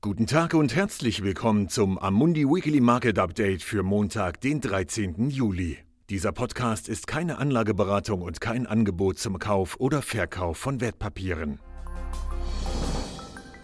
Guten Tag und herzlich willkommen zum Amundi Weekly Market Update für Montag, den 13. Juli. Dieser Podcast ist keine Anlageberatung und kein Angebot zum Kauf oder Verkauf von Wertpapieren.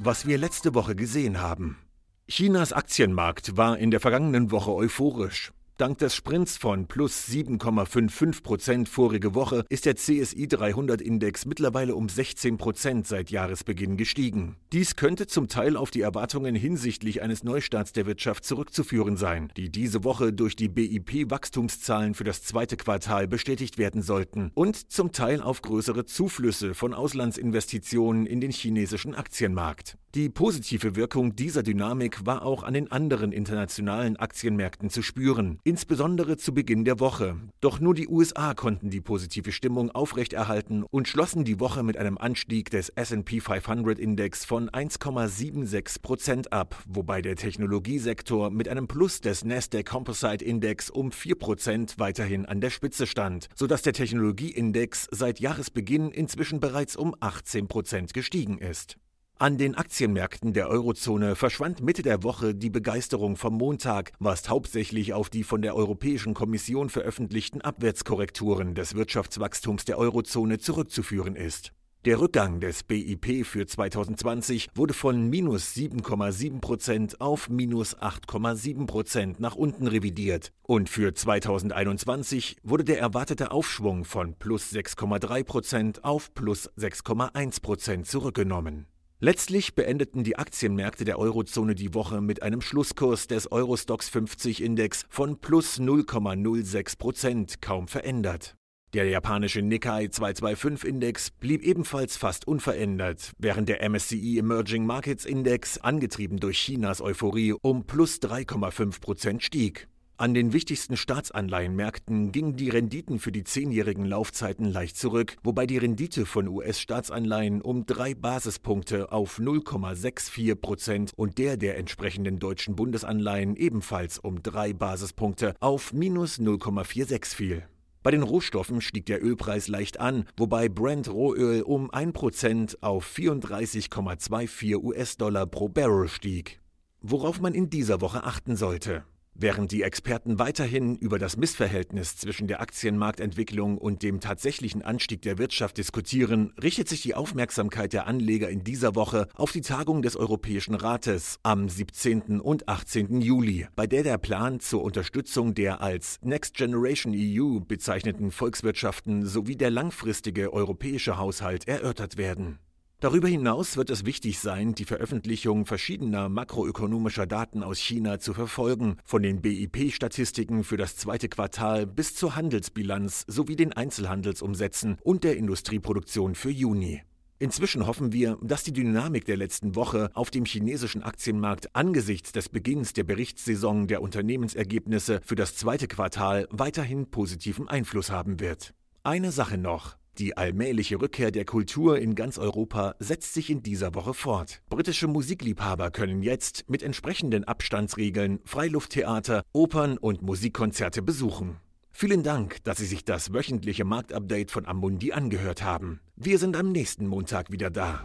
Was wir letzte Woche gesehen haben. Chinas Aktienmarkt war in der vergangenen Woche euphorisch. Dank des Sprints von plus 7,55 Prozent vorige Woche ist der CSI 300 Index mittlerweile um 16 Prozent seit Jahresbeginn gestiegen. Dies könnte zum Teil auf die Erwartungen hinsichtlich eines Neustarts der Wirtschaft zurückzuführen sein, die diese Woche durch die BIP-Wachstumszahlen für das zweite Quartal bestätigt werden sollten und zum Teil auf größere Zuflüsse von Auslandsinvestitionen in den chinesischen Aktienmarkt. Die positive Wirkung dieser Dynamik war auch an den anderen internationalen Aktienmärkten zu spüren insbesondere zu Beginn der Woche. Doch nur die USA konnten die positive Stimmung aufrechterhalten und schlossen die Woche mit einem Anstieg des SP 500 Index von 1,76 Prozent ab, wobei der Technologiesektor mit einem Plus des Nasdaq Composite Index um 4 Prozent weiterhin an der Spitze stand, sodass der Technologieindex seit Jahresbeginn inzwischen bereits um 18 Prozent gestiegen ist. An den Aktienmärkten der Eurozone verschwand Mitte der Woche die Begeisterung vom Montag, was hauptsächlich auf die von der Europäischen Kommission veröffentlichten Abwärtskorrekturen des Wirtschaftswachstums der Eurozone zurückzuführen ist. Der Rückgang des BIP für 2020 wurde von minus 7,7 Prozent auf minus 8,7 Prozent nach unten revidiert und für 2021 wurde der erwartete Aufschwung von plus 6,3 Prozent auf plus 6,1 Prozent zurückgenommen. Letztlich beendeten die Aktienmärkte der Eurozone die Woche mit einem Schlusskurs des Eurostox 50 Index von plus 0,06 Prozent kaum verändert. Der japanische Nikkei 225 Index blieb ebenfalls fast unverändert, während der MSCI Emerging Markets Index, angetrieben durch Chinas Euphorie, um plus 3,5 Prozent stieg. An den wichtigsten Staatsanleihenmärkten gingen die Renditen für die zehnjährigen Laufzeiten leicht zurück, wobei die Rendite von US-Staatsanleihen um drei Basispunkte auf 0,64 Prozent und der der entsprechenden deutschen Bundesanleihen ebenfalls um drei Basispunkte auf minus 0,46 fiel. Bei den Rohstoffen stieg der Ölpreis leicht an, wobei Brent Rohöl um 1% auf 34,24 US-Dollar pro Barrel stieg. Worauf man in dieser Woche achten sollte. Während die Experten weiterhin über das Missverhältnis zwischen der Aktienmarktentwicklung und dem tatsächlichen Anstieg der Wirtschaft diskutieren, richtet sich die Aufmerksamkeit der Anleger in dieser Woche auf die Tagung des Europäischen Rates am 17. und 18. Juli, bei der der Plan zur Unterstützung der als Next Generation EU bezeichneten Volkswirtschaften sowie der langfristige europäische Haushalt erörtert werden. Darüber hinaus wird es wichtig sein, die Veröffentlichung verschiedener makroökonomischer Daten aus China zu verfolgen, von den BIP-Statistiken für das zweite Quartal bis zur Handelsbilanz sowie den Einzelhandelsumsätzen und der Industrieproduktion für Juni. Inzwischen hoffen wir, dass die Dynamik der letzten Woche auf dem chinesischen Aktienmarkt angesichts des Beginns der Berichtssaison der Unternehmensergebnisse für das zweite Quartal weiterhin positiven Einfluss haben wird. Eine Sache noch. Die allmähliche Rückkehr der Kultur in ganz Europa setzt sich in dieser Woche fort. Britische Musikliebhaber können jetzt mit entsprechenden Abstandsregeln Freilufttheater, Opern und Musikkonzerte besuchen. Vielen Dank, dass Sie sich das wöchentliche Marktupdate von Amundi angehört haben. Wir sind am nächsten Montag wieder da.